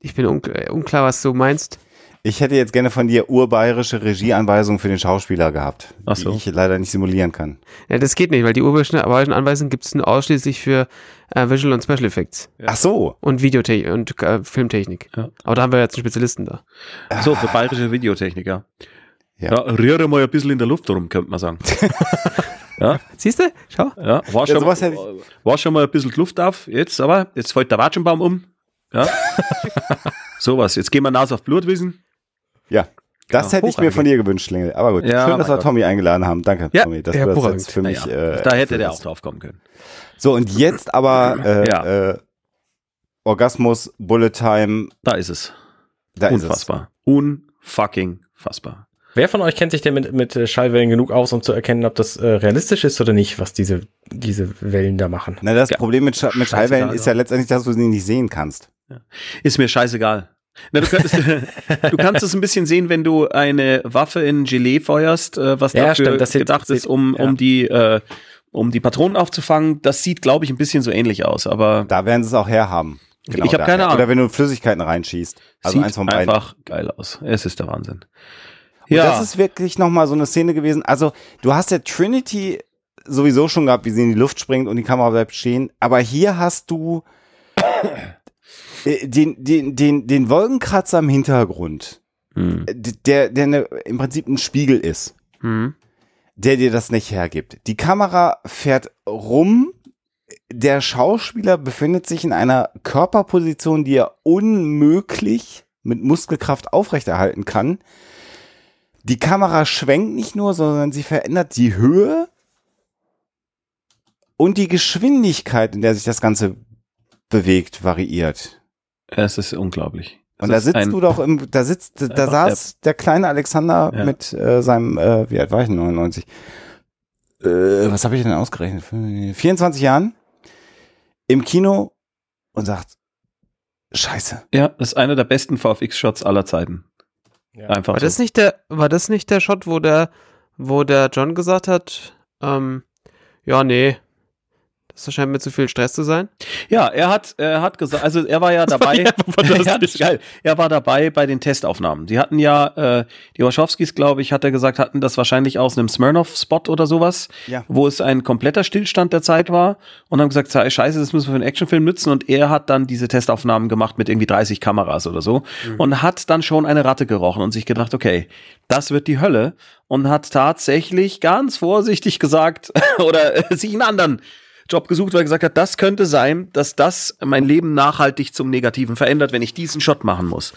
ich bin unklar, unklar, was du meinst. Ich hätte jetzt gerne von dir urbayerische Regieanweisungen für den Schauspieler gehabt, Ach so. die ich leider nicht simulieren kann. Ja, das geht nicht, weil die urbayerischen Anweisungen gibt es nur ausschließlich für äh, Visual und Special Effects Ja. Ach so. und Videotechnik und äh, Filmtechnik. Ja. Aber da haben wir jetzt einen Spezialisten da. So, für bayerische Videotechniker. Ja. Ja, rühre mal ein bisschen in der Luft rum, könnte man sagen. ja, Siehst du? Schau. ja, war Ja, schon, sowas hätte war schon mal ein bisschen die Luft auf. Jetzt aber, jetzt fällt der Watschenbaum um. Ja. Sowas. Jetzt gehen wir nass auf Blutwissen. Ja. Das Ja, hätte ich mir von dir gewünscht, Schlingel. Aber gut. Ja, Schön, dass wir. Tommy eingeladen haben. Danke, Ja, Tommy, dass du das jetzt für mich. Äh, da hätte der auch drauf kommen können. So, und jetzt aber äh, Ja. äh, Orgasmus, Bullet Time, Da ist es. da Unfassbar. Unfucking fassbar. Wer von euch kennt sich denn mit, mit äh, Schallwellen genug aus, um zu erkennen, ob das äh, realistisch ist oder nicht, was diese, diese Wellen da machen? Na, das Ja. Problem mit, Scha mit Schallwellen ist ja letztendlich, dass du sie nicht sehen kannst. Ist mir scheißegal. Na, du, könntest, du kannst es ein bisschen sehen, wenn du eine Waffe in Gelee feuerst, äh, was Ja, dafür stimmt, gedacht ist, um, ja. um die äh, um die Patronen aufzufangen. Das sieht, glaube ich, ein bisschen so ähnlich aus, aber Da werden sie es auch herhaben. Genau Ich hab daher. keine Ahnung. Oder wenn du Flüssigkeiten reinschießt. Also sieht eins von beiden. einfach geil aus. Es ist der Wahnsinn. Und Ja, das ist wirklich nochmal so eine Szene gewesen. Also, du hast ja Trinity sowieso schon gehabt, wie sie in die Luft springt und die Kamera bleibt stehen. Aber hier hast du äh, den, den, den, den Wolkenkratzer im Hintergrund, hm. äh, der, der ne, im Prinzip ein Spiegel ist, Hm. der dir das nicht hergibt. Die Kamera fährt rum. Der Schauspieler befindet sich in einer Körperposition, die er unmöglich mit Muskelkraft aufrechterhalten kann. Die Kamera schwenkt nicht nur, sondern sie verändert die Höhe und die Geschwindigkeit, in der sich das Ganze bewegt, variiert. es ist unglaublich. Und da sitzt du doch im, da sitzt, da Einfach saß der kleine Alexander Ja. mit äh, seinem, äh, wie alt war ich denn, 99? Äh, was habe ich denn ausgerechnet? 24 Jahren im Kino und sagt, Scheiße. Ja, das ist einer der besten VFX-Shots aller Zeiten. Ja. Einfach War so. das nicht der, war das nicht der Shot, wo der, wo der John gesagt hat, ähm, ja, nee, das scheint mir zu viel Stress zu sein? Ja, er hat, er hat gesagt, also er war ja dabei. ja fantastisch. ja, das ist geil. Er war dabei bei den Testaufnahmen. Die hatten ja, äh, die Wachowskis, glaube ich, hat er gesagt, hatten das wahrscheinlich aus einem Smirnoff-Spot oder sowas, Ja. wo es ein kompletter Stillstand der Zeit war und haben gesagt, scheiße, das müssen wir für einen Actionfilm nutzen und er hat dann diese Testaufnahmen gemacht mit irgendwie 30 Kameras oder so und hat dann schon eine Ratte gerochen und sich gedacht, okay, das wird die Hölle und hat tatsächlich ganz vorsichtig gesagt oder äh, sich einen anderen Job gesucht, weil er gesagt hat, das könnte sein, dass das mein Leben nachhaltig zum Negativen verändert, wenn ich diesen Shot machen muss.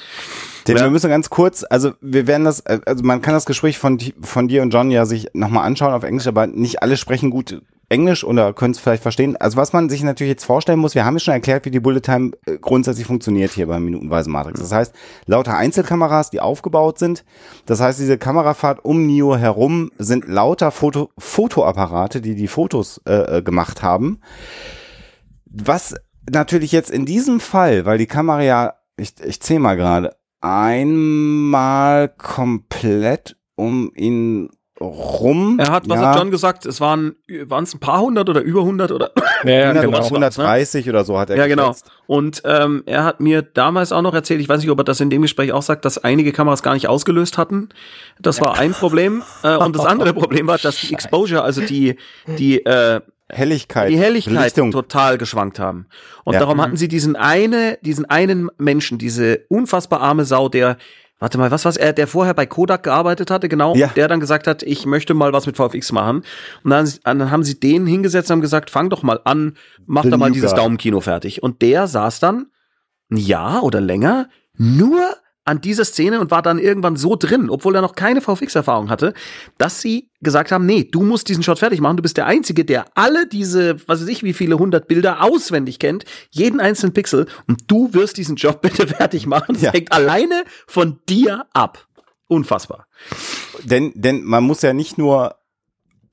Denn Ja. wir müssen ganz kurz, also wir werden das, äh, also man kann das Gespräch von, von dir und John ja sich nochmal anschauen auf Englisch, aber nicht alle sprechen gut Englisch oder können es vielleicht verstehen. Also was man sich natürlich jetzt vorstellen muss, wir haben ja schon erklärt, wie die Bullet Time äh, grundsätzlich funktioniert hier beim Minutenweise Matrix. Das heißt, lauter Einzelkameras, die aufgebaut sind. Das heißt, diese Kamerafahrt um Neo herum sind lauter Foto, Fotoapparate, die die Fotos äh, äh, gemacht haben. Was natürlich jetzt in diesem Fall, weil die Kamera ja, ich, ich zähle mal gerade, einmal komplett um ihn rum. Er hat, was ja, hat John gesagt? Es waren, waren es ein paar hundert oder über hundert oder? Ja, ja, 100, genau. was war's, ne? 130 oder so hat er Ja, genau. geschätzt. Und ähm, er hat mir damals auch noch erzählt, ich weiß nicht, ob er das in dem Gespräch auch sagt, dass einige Kameras gar nicht ausgelöst hatten. Das war ein Problem. Äh, und das andere Problem war, dass die Exposure, also die, die, äh, Helligkeit. die Helligkeit Belichtung. total geschwankt haben. Und Ja. darum hatten sie diesen eine, diesen einen Menschen, diese unfassbar arme Sau, der, warte mal, was war's, er, der vorher bei Kodak gearbeitet hatte, genau, Ja. der dann gesagt hat, ich möchte mal was mit VFX machen. Und dann, dann haben sie den hingesetzt und haben gesagt, fang doch mal an, mach The da mal dieses. Daumenkino fertig. Und der saß dann ein Jahr oder länger nur an dieser Szene und war dann irgendwann so drin, obwohl er noch keine VFX-Erfahrung hatte, dass sie gesagt haben, nee, du musst diesen Shot fertig machen, du bist der Einzige, der alle diese, was weiß ich, wie viele hundert Bilder auswendig kennt, jeden einzelnen Pixel und du wirst diesen Job bitte fertig machen. Das Ja. hängt alleine von dir ab. Unfassbar. Denn, denn man muss ja nicht nur,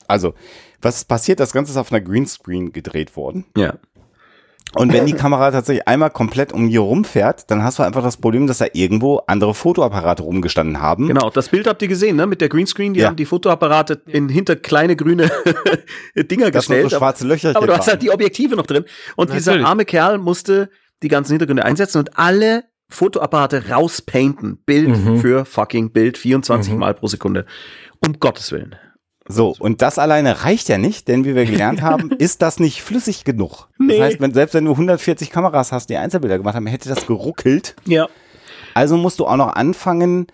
also, was passiert? Das Ganze ist auf einer Greenscreen gedreht worden. Ja. Und wenn die Kamera tatsächlich einmal komplett um hier rumfährt, dann hast du einfach das Problem, dass da irgendwo andere Fotoapparate rumgestanden haben. Genau, das Bild habt ihr gesehen, ne? Mit der Greenscreen, die Ja. haben die Fotoapparate in hinter kleine grüne Dinger Das gestellt. so schwarze Löcher. Aber du hast halt die Objektive noch drin. Und dieser Natürlich. arme Kerl musste die ganzen Hintergründe einsetzen und alle Fotoapparate rauspainten. Bild Mhm. für fucking Bild, 24 Mhm. Mal pro Sekunde. Um Gottes Willen. So, und das alleine reicht ja nicht, denn wie wir gelernt haben, ist das nicht flüssig genug. Nee. Das heißt, wenn, selbst wenn du 140 Kameras hast, die Einzelbilder gemacht haben, hätte das geruckelt. Ja. Also musst du auch noch anfangen,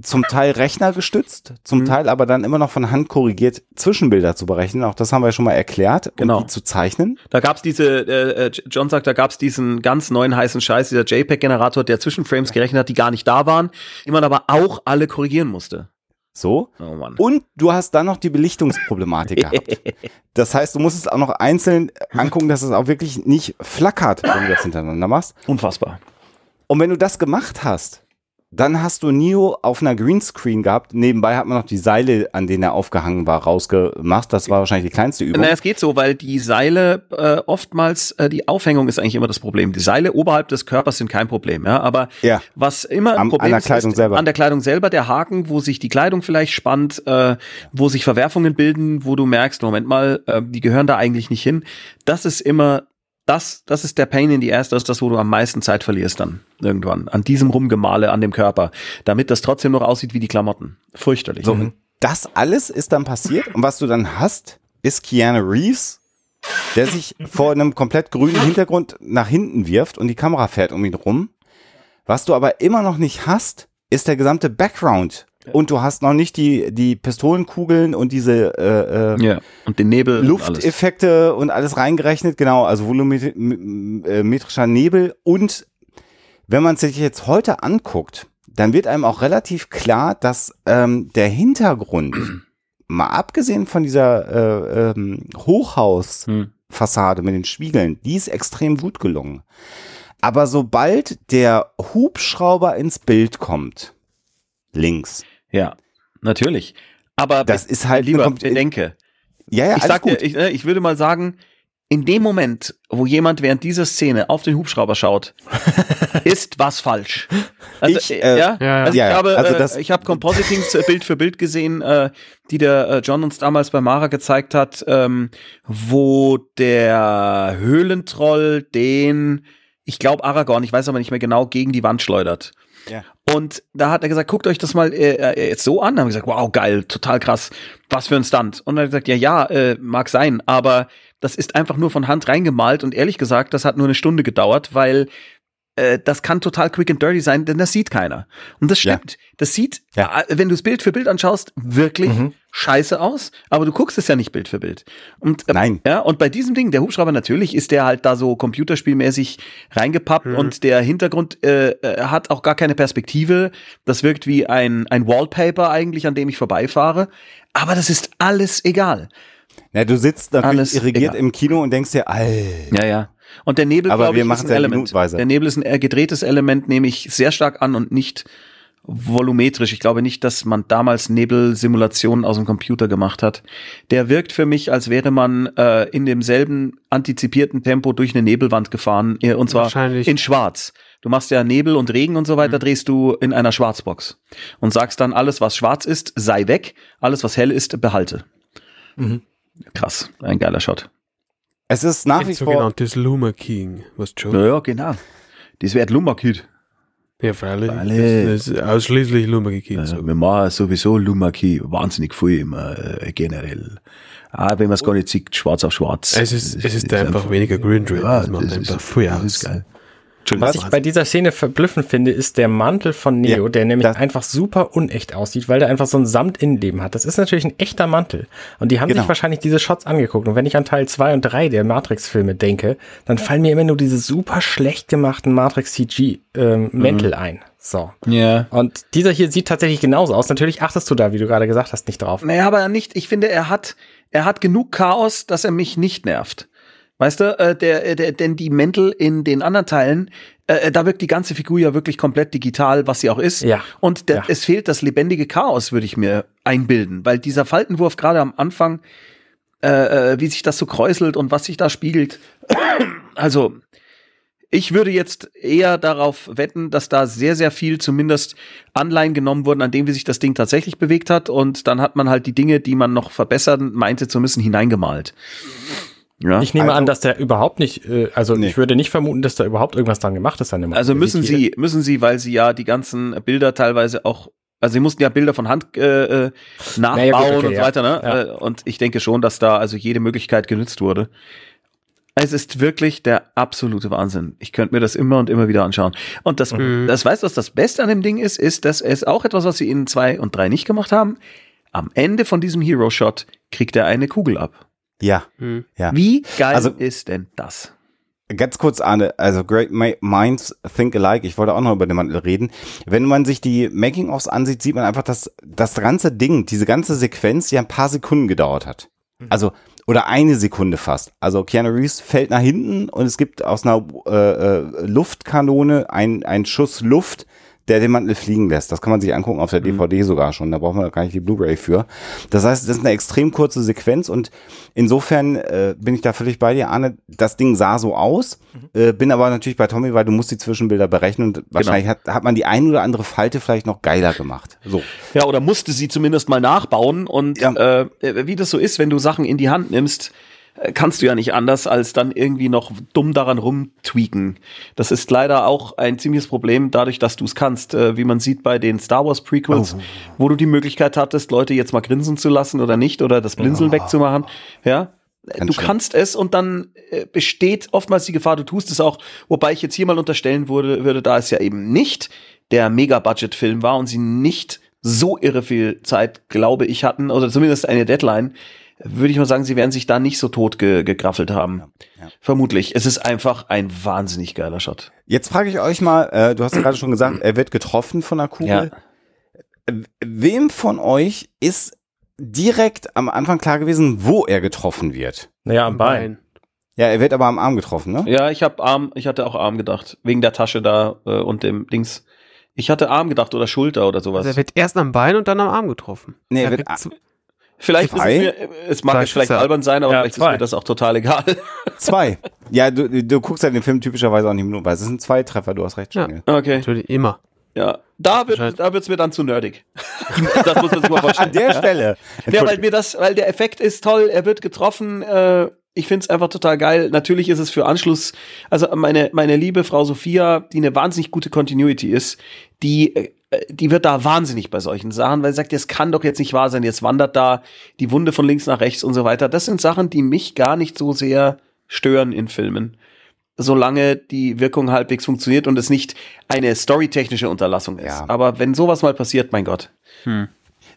zum Teil rechnergestützt, zum Mhm. Teil aber dann immer noch von Hand korrigiert Zwischenbilder zu berechnen. Auch das haben wir ja schon mal erklärt. Genau. Die zu zeichnen. Da gab's diese, äh, äh, John sagt, da gab's diesen ganz neuen heißen Scheiß, dieser JPEG-Generator, der Zwischenframes gerechnet hat, die gar nicht da waren, die man aber auch alle korrigieren musste. So. Oh. Und du hast dann noch die Belichtungsproblematik gehabt. Das heißt, du musst es auch noch einzeln angucken, dass es auch wirklich nicht flackert, wenn du das hintereinander machst. Unfassbar. Und wenn du das gemacht hast, dann hast du Neo auf einer Greenscreen gehabt. Nebenbei hat man noch die Seile, an denen er aufgehangen war, rausgemacht. Das war wahrscheinlich die kleinste Übung. Naja, es geht so, weil die Seile äh, oftmals, äh, die Aufhängung ist eigentlich immer das Problem. Die Seile oberhalb des Körpers sind kein Problem, ja. Aber Ja. was immer ein Am- Problem an der ist, Kleidung ist selber. an der Kleidung selber, der Haken, wo sich die Kleidung vielleicht spannt, äh, wo sich Verwerfungen bilden, wo du merkst, Moment mal, äh, die gehören da eigentlich nicht hin. Das ist immer das, das ist der Pain in the Ass, das ist das, wo du am meisten Zeit verlierst dann irgendwann. An diesem Rumgemale an dem Körper. Damit das trotzdem noch aussieht wie die Klamotten. Fürchterlich. So, und das alles ist dann passiert. Und was du dann hast, ist Keanu Reeves, der sich vor einem komplett grünen Hintergrund nach hinten wirft und die Kamera fährt um ihn rum. Was du aber immer noch nicht hast, ist der gesamte Background. Und du hast noch nicht die, die Pistolenkugeln und diese äh, äh, Ja. Und den Nebel. und alles. Lufteffekte und alles reingerechnet, genau, also volumetrischer Nebel. Und wenn man sich jetzt heute anguckt, dann wird einem auch relativ klar, dass ähm, der Hintergrund, mal abgesehen von dieser äh, ähm, Hochhausfassade Hm. mit den Spiegeln, die ist extrem gut gelungen. Aber sobald der Hubschrauber ins Bild kommt, links, Ja, natürlich. Aber das ist halt lieber Kom- bedenke. ja, ja, ich alles sag gut. dir, ich, äh, ich würde mal sagen, in dem Moment, wo jemand während dieser Szene auf den Hubschrauber schaut, ist was falsch. Also, Ich, äh, äh, ja, ja, ja. also Ja, ich ja. habe, Also äh, ich habe Compositings äh, Bild für Bild gesehen, äh, die der äh, John uns damals bei Mara gezeigt hat, ähm, wo der Höhlentroll den, ich glaube Aragorn, ich weiß aber nicht mehr genau, gegen die Wand schleudert. Ja. Und da hat er gesagt, guckt euch das mal äh, äh, jetzt so an. Da haben wir gesagt, wow, geil, total krass. Was für ein Stunt. Und dann hat er gesagt, ja, ja, äh, mag sein, aber das ist einfach nur von Hand reingemalt und ehrlich gesagt, das hat nur eine Stunde gedauert, weil äh, das kann total quick and dirty sein, denn das sieht keiner. Und das Ja. stimmt. Das sieht, Ja. äh, wenn du es Bild für Bild anschaust, wirklich Mhm. scheiße aus, aber du guckst es ja nicht Bild für Bild. Und äh, Nein. ja, und bei diesem Ding, der Hubschrauber natürlich, ist der halt da so computerspielmäßig reingepappt Mhm. und der Hintergrund äh, äh, hat auch gar keine Perspektive. Das wirkt wie ein, ein Wallpaper eigentlich, an dem ich vorbeifahre. Aber das ist alles egal. Ja, du sitzt natürlich Alles irrigiert egal. im Kino und denkst dir, Alter. Ja, ja. Und der Nebel, Aber glaube wir ich, ist ein Element. Der Nebel ist ein gedrehtes Element, nehme ich sehr stark an und nicht volumetrisch. Ich glaube nicht, dass man damals Nebelsimulationen aus dem Computer gemacht hat. Der wirkt für mich, als wäre man äh, in demselben antizipierten Tempo durch eine Nebelwand gefahren, äh, und zwar Wahrscheinlich. in Schwarz. Du machst ja Nebel und Regen und so weiter, drehst du in einer Schwarzbox und sagst dann, alles, was schwarz ist, sei weg, alles, was hell ist, behalte. Mhm. Krass, ein geiler Shot. Es ist nach wie Ein vor, sogenanntes Luma King, was schon? Ja, ja, genau. Das wird Lumaki. Ja, freilich. Das, das ist ausschließlich Luma King. Also, wir machen sowieso Lumaki wahnsinnig viel immer äh, generell. Ah, wenn man es gar nicht sieht, schwarz auf schwarz. es ist, es ist einfach weniger Green Drill. Ja, das macht das einfach ist, viel das aus. ist geil. Was ich bei dieser Szene verblüffend finde, ist der Mantel von Neo, Ja, der nämlich einfach super unecht aussieht, weil der einfach so ein Samtinnenleben hat. Das ist natürlich ein echter Mantel. Und die haben Genau. sich wahrscheinlich diese Shots angeguckt. Und wenn ich an Teil 2 und 3 der Matrix-Filme denke, dann fallen mir immer nur diese super schlecht gemachten Matrix-CG-Mäntel ein. So. Ja. Und dieser hier sieht tatsächlich genauso aus. Natürlich achtest du da, wie du gerade gesagt hast, nicht drauf. Naja, aber nicht, ich finde, er hat, er hat genug Chaos, dass er mich nicht nervt. Weißt du, äh, der, äh, der, denn die Mäntel in den anderen Teilen, äh, da wirkt die ganze Figur ja wirklich komplett digital, was sie auch ist. Ja. Und der, Ja. es fehlt das lebendige Chaos, würde ich mir einbilden, weil dieser Faltenwurf gerade am Anfang, äh, äh, wie sich das so kräuselt und was sich da spiegelt. Also, ich würde jetzt eher darauf wetten, dass da sehr, sehr viel zumindest Anleihen genommen wurden, an dem, wie sich das Ding tatsächlich bewegt hat. Und dann hat man halt die Dinge, die man noch verbessern meinte zu müssen, hineingemalt. Ja. Ich nehme Also- an, dass der überhaupt nicht, äh, also Nee. ich würde nicht vermuten, dass da überhaupt irgendwas dran gemacht ist an dem Also müssen sie, müssen sie, weil sie ja die ganzen Bilder teilweise auch, also sie mussten ja Bilder von Hand äh, äh, nachbauen Na ja, gut, okay, und so weiter, ne? Ja. Äh, Und ich denke schon, dass da also jede Möglichkeit genützt wurde. Es ist wirklich der absolute Wahnsinn. Ich könnte mir das immer und immer wieder anschauen. Und das, Mhm. das weißt du, was das Beste an dem Ding ist, ist, dass es auch etwas, was sie in zwei und drei nicht gemacht haben. Am Ende von diesem Hero Shot kriegt er eine Kugel ab. Ja, Hm. ja. Wie geil Also- ist denn das? Ganz kurz, Arne, also Great Mi- Minds Think Alike, ich wollte auch noch über den Mantel reden. Wenn man sich die Making-ofs ansieht, sieht man einfach, dass das ganze Ding, diese ganze Sequenz, ja ein paar Sekunden gedauert hat. Also, oder eine Sekunde fast. Also Keanu Reeves fällt nach hinten und es gibt aus einer äh, äh, Luftkanone ein, ein Schuss Luft, der den Mantel fliegen lässt. Das kann man sich angucken auf der DVD sogar schon. Da braucht man gar nicht die Blu-ray für. Das heißt, das ist eine extrem kurze Sequenz und insofern äh, bin ich da völlig bei dir, Arne. Das Ding sah so aus, äh, bin aber natürlich bei Tommy, weil du musst die Zwischenbilder berechnen und wahrscheinlich hat, hat man die ein oder andere Falte vielleicht noch geiler gemacht. So. Ja, oder musste sie zumindest mal nachbauen. Und Ja. äh, wie das so ist, wenn du Sachen in die Hand nimmst, kannst du ja nicht anders, als dann irgendwie noch dumm daran rumtweaken. Das ist leider auch ein ziemliches Problem, dadurch, dass du es kannst. Äh, wie man sieht bei den Star Wars Prequels, wo du die Möglichkeit hattest, Leute jetzt mal grinsen zu lassen oder nicht oder das Blinzeln wegzumachen. Ja. Äh, Ganz Du kannst es und dann äh, besteht oftmals die Gefahr, du tust es auch, wobei ich jetzt hier mal unterstellen würde, würde, da es ja eben nicht der Mega-Budget-Film war und sie nicht so irre viel Zeit, glaube ich, hatten, oder zumindest eine Deadline, würde ich mal sagen, sie werden sich da nicht so tot ge gegraffelt haben. ja. Vermutlich. Es ist einfach ein wahnsinnig geiler Shot. Jetzt frage ich euch mal, äh, du hast ja gerade schon gesagt, er wird getroffen von einer Kugel. Äh, Wem von euch ist direkt am Anfang klar gewesen, wo er getroffen wird? Naja, am Bein. Ja, er wird aber am Arm getroffen, ne? Ja, ich habe Arm, ich hatte auch Arm gedacht, wegen der Tasche da äh, und dem Dings. Ich hatte Arm gedacht oder Schulter oder sowas. Also er wird erst am Bein und dann am Arm getroffen. Nee, er Er wird vielleicht ist es, Zwei? mir, es mag Zwei jetzt vielleicht albern sein, aber Ja, vielleicht ist zwei. mir das auch total egal. Zwei. Ja, du, du guckst ja den Film typischerweise auch nicht nur, weil es sind zwei Treffer, du hast recht, Ja. Okay. Natürlich immer. Ja, da wird da wird's mir dann zu nerdig. das muss man sich mal vorstellen. An der Stelle. Ja, weil mir das, weil der Effekt ist toll, er wird getroffen, äh, ich find's einfach total geil. Natürlich ist es für Anschluss, also meine, meine liebe Frau Sophia, die eine wahnsinnig gute Continuity ist, die, äh, die wird da wahnsinnig bei solchen Sachen, weil sie sagt, das kann doch jetzt nicht wahr sein, jetzt wandert da die Wunde von links nach rechts und so weiter. Das sind Sachen, die mich gar nicht so sehr stören in Filmen. Solange die Wirkung halbwegs funktioniert und es nicht eine storytechnische Unterlassung ist. Ja. Aber wenn sowas mal passiert, mein Gott.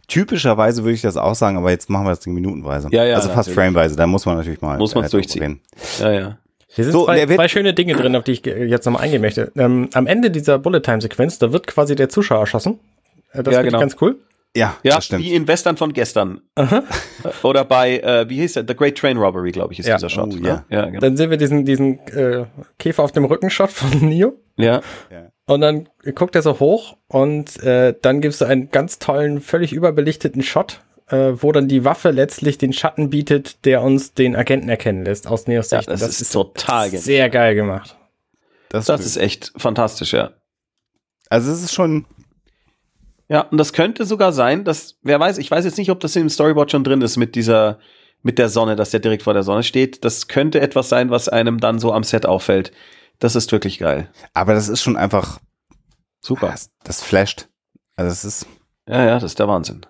Typischerweise würde ich das auch sagen, aber jetzt machen wir das Ding minutenweise. Ja, ja, also fast natürlich. frameweise, da muss man natürlich mal. Muss man's äh, drüber durchziehen. Ja, ja. Hier sind So, zwei, zwei schöne Dinge drin, auf die ich ge- jetzt nochmal eingehen möchte. Ähm, am Ende dieser Bullet-Time-Sequenz, da wird quasi der Zuschauer erschossen. Äh, Das Ja, finde genau. ich ganz cool. Ja, Ja, das stimmt. wie in Western von gestern. Oder bei, äh, wie hieß der? The Great Train Robbery, glaube ich, ist Ja. dieser Shot. Oh, ne? ja, genau. Dann sehen wir diesen, diesen äh, Käfer auf dem Rückenshot von Neo. ja. Und dann guckt er so hoch und äh, dann gibt es einen ganz tollen, völlig überbelichteten Shot, äh, wo dann die Waffe letztlich den Schatten bietet, der uns den Agenten erkennen lässt aus Neos Ja, Sicht. das, Und ist, total sehr geil gemacht. Das, Das ist echt fantastisch, ja. also es ist schon, Ja, und das könnte sogar sein, dass, wer weiß, ich weiß jetzt nicht, ob das im Storyboard schon drin ist mit dieser, mit der Sonne, dass der direkt vor der Sonne steht. Das könnte etwas sein, was einem dann so am Set auffällt. Das ist wirklich geil. aber das ist schon einfach, Super. das, das flasht. Also es ist, Ja, ja, das ist der Wahnsinn.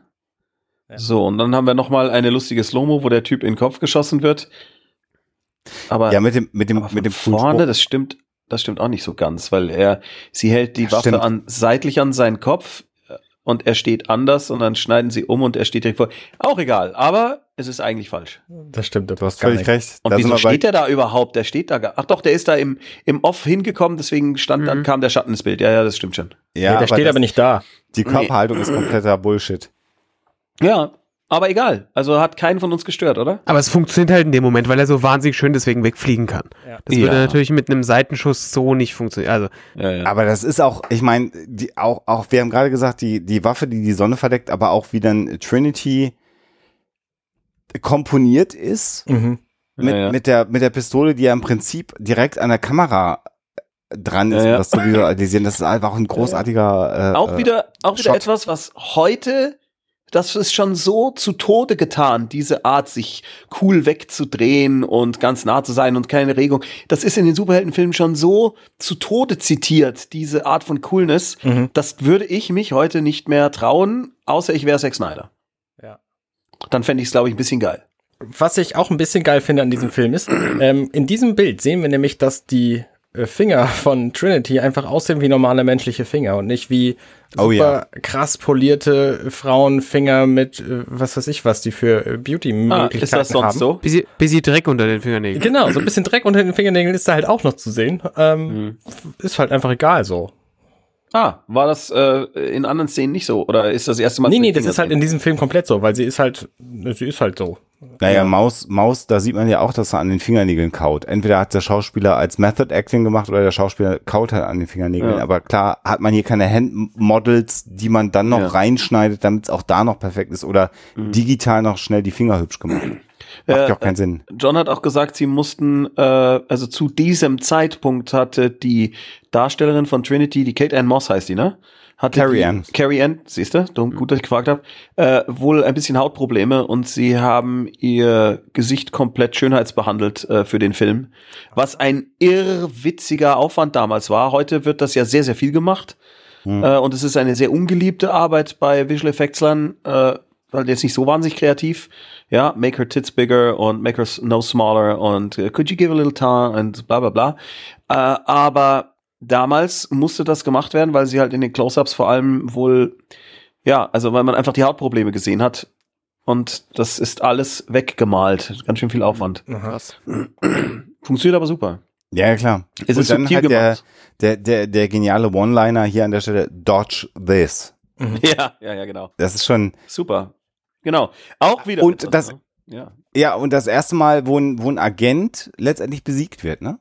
Ja. So, und dann haben wir noch mal eine lustige Slow-Mo, wo der Typ in den Kopf geschossen wird. Aber, ja, mit dem, mit dem, aber mit dem vorne, das stimmt, das stimmt auch nicht so ganz, weil er, sie hält die Ja, Waffe stimmt. an, seitlich an seinen Kopf äh, und er steht anders und dann schneiden sie um und er steht direkt vor. Auch egal, aber es ist eigentlich falsch. Das stimmt. Du hast völlig recht. Und Da wieso steht der da überhaupt? Der steht da gar, ach doch, der ist da im, im Off hingekommen, deswegen stand, dann Mhm. kam der Schatten ins Bild. Ja, ja, das stimmt schon. Ja, nee, der steht das- aber nicht da. Die Körperhaltung ist kompletter Bullshit. Ja, aber egal. Also hat keinen von uns gestört, oder? Aber es funktioniert halt in dem Moment, weil er so wahnsinnig schön deswegen wegfliegen kann. Ja. Das würde Ja. natürlich mit einem Seitenschuss so nicht funktionieren. Also, Ja, ja. Aber das ist auch, ich meine, die auch, auch, wir haben gerade gesagt, die, die Waffe, die die Sonne verdeckt, aber auch wie dann Trinity komponiert ist Mhm. mit, Ja, ja. mit der, mit der Pistole, die ja im Prinzip direkt an der Kamera dran ist, Ja, ja. um das zu visualisieren. Das ist einfach auch ein großartiger, äh, auch äh, wieder, auch wieder Shot. etwas, was heute, das ist schon so zu Tode getan, diese Art, sich cool wegzudrehen und ganz nah zu sein und keine Regung. Das ist in den Superheldenfilmen schon so zu Tode zitiert, diese Art von Coolness. Mhm. Das würde ich mich heute nicht mehr trauen, außer ich wäre Zack Snyder. Ja. Dann fände ich es, glaube ich, ein bisschen geil. was ich auch ein bisschen geil finde an diesem Film ist, ähm, in diesem Bild sehen wir nämlich, dass die Finger von Trinity einfach aussehen wie normale menschliche Finger und nicht wie super Oh ja. krass polierte Frauenfinger mit, äh, was weiß ich was, die für äh, Ah, Beauty-Möglichkeiten ist das sonst haben. so? Bisschen, bisschen Dreck unter den Fingernägeln. Genau, so ein bisschen Dreck unter den Fingernägeln ist da halt auch noch zu sehen. Ähm, Ist halt einfach egal so. Ah, war das äh, in anderen Szenen nicht so? Oder ist das erste Mal? Nee, nee, das ist halt in diesem Film komplett so, weil sie ist halt, sie ist halt so. Naja, Maus, Maus, da sieht man ja auch, dass er an den Fingernägeln kaut. Entweder hat der Schauspieler als Method Acting gemacht oder der Schauspieler kaut halt an den Fingernägeln. Ja. Aber klar hat man hier keine Handmodels, die man dann noch Ja. reinschneidet, damit es auch da noch perfekt ist oder digital noch schnell die Finger hübsch gemacht. Macht Äh, ja auch keinen Sinn. John hat auch gesagt, sie mussten, äh, also zu diesem Zeitpunkt hatte die Darstellerin von Trinity, die Kate Ann Moss heißt die, ne? Hatte Carrie Ann. Carrie Ann, siehst du, dumm, gut, dass ich gefragt habe, äh, wohl ein bisschen Hautprobleme und sie haben ihr Gesicht komplett schönheitsbehandelt äh, für den Film. Was ein irrwitziger Aufwand damals war. Heute wird das ja sehr, sehr viel gemacht. Äh, und es ist eine sehr ungeliebte Arbeit bei Visual Effectslern, äh, weil jetzt nicht so wahnsinnig kreativ. Ja, make her tits bigger und make her nose smaller und äh, could you give a little tongue und bla bla bla. Äh, aber damals musste das gemacht werden, weil sie halt in den Close-Ups vor allem wohl, ja, also weil man einfach die Hautprobleme gesehen hat. Und das ist alles weggemalt. Ganz schön viel Aufwand. Krass. Funktioniert aber super. Ja, ja, klar. Es Und ist dann halt der, gemacht. der, der, der geniale One-Liner hier an der Stelle, Dodge this. Ja, ja, ja, genau. Das ist schon, Super. Genau. Auch wieder. Und das- ne? ja. ja, und das erste Mal, wo ein, wo ein Agent letztendlich besiegt wird, ne?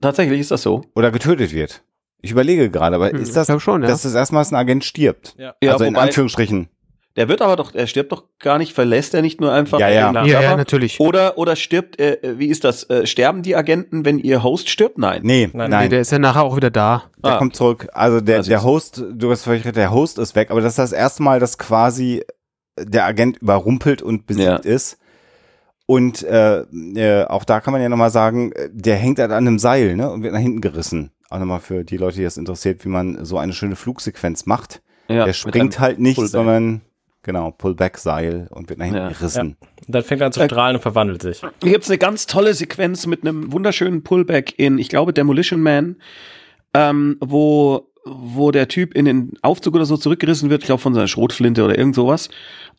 Tatsächlich ist das so. Oder getötet wird. Ich überlege gerade, aber Hm, ist das, schon, ja. dass das erstmal ein Agent stirbt? Ja. Ja, also in wobei- Anführungsstrichen. Der wird aber doch, er stirbt doch gar nicht, verlässt er nicht nur einfach. Ja, ja. den Ja, ja, natürlich. Oder, oder stirbt, äh, äh, wie ist das? Äh, sterben die Agenten, wenn ihr Host stirbt? Nein. Nee, Nein, nein, Nee, der ist ja nachher auch wieder da. der Ah. kommt zurück. Also der, Also der Host, du hast völlig recht, der Host ist weg, aber das ist das erste Mal, dass quasi der Agent überrumpelt und besiegt Ja. ist. Und äh, äh, auch da kann man ja nochmal sagen, äh, der hängt halt an einem Seil ne, und wird nach hinten gerissen. Auch nochmal für die Leute, die das interessiert, wie man so eine schöne Flugsequenz macht. Ja, der springt halt nicht, Pullback. sondern genau, Pullback-Seil und wird nach hinten Ja. gerissen. Und dann fängt er an zu Äh, strahlen und verwandelt sich. Hier gibt's eine ganz tolle Sequenz mit einem wunderschönen Pullback in, ich glaube, Demolition Man, ähm, wo, wo der Typ in den Aufzug oder so zurückgerissen wird, ich glaube von seiner Schrotflinte oder irgend sowas.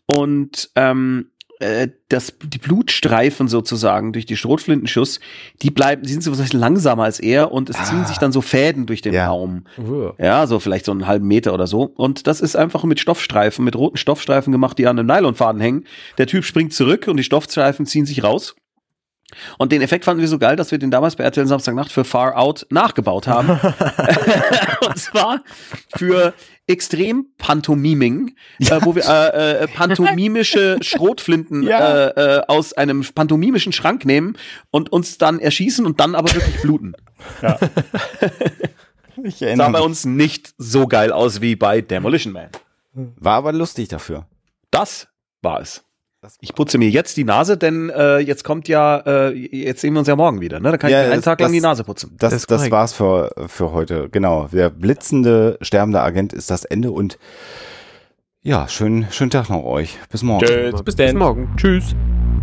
Und ähm, äh, das, die Blutstreifen sozusagen durch die Schrotflintenschuss, die bleiben, die sind so was langsamer als er und es ziehen Ah. sich dann so Fäden durch den Ja. Raum. Uh. Ja, so vielleicht so einen halben Meter oder so. Und das ist einfach mit Stoffstreifen, mit roten Stoffstreifen gemacht, die an einem Nylonfaden hängen. Der Typ springt zurück und die Stoffstreifen ziehen sich raus. Und den Effekt fanden wir so geil, dass wir den damals bei RTL Samstagnacht für Far Out nachgebaut haben. und zwar für extrem Pantomiming, äh, wo wir äh, äh, pantomimische Schrotflinten Ja. äh, äh, aus einem pantomimischen Schrank nehmen und uns dann erschießen und dann aber wirklich bluten. Ich Sah erinnere bei mich. uns nicht so geil aus wie bei Demolition Man. War aber lustig dafür. Das war es. Ich putze mir jetzt die Nase, denn äh, jetzt kommt ja, äh, jetzt sehen wir uns ja morgen wieder, ne? Da kann Ja, ich mir einen das- Tag lang das- die Nase putzen. Das, Das das, war's für, für heute. Genau. Der blitzende, sterbende Agent ist das Ende und ja, schönen, schönen Tag noch euch. Bis morgen. Tschüss, bis Bis morgen. Tschüss.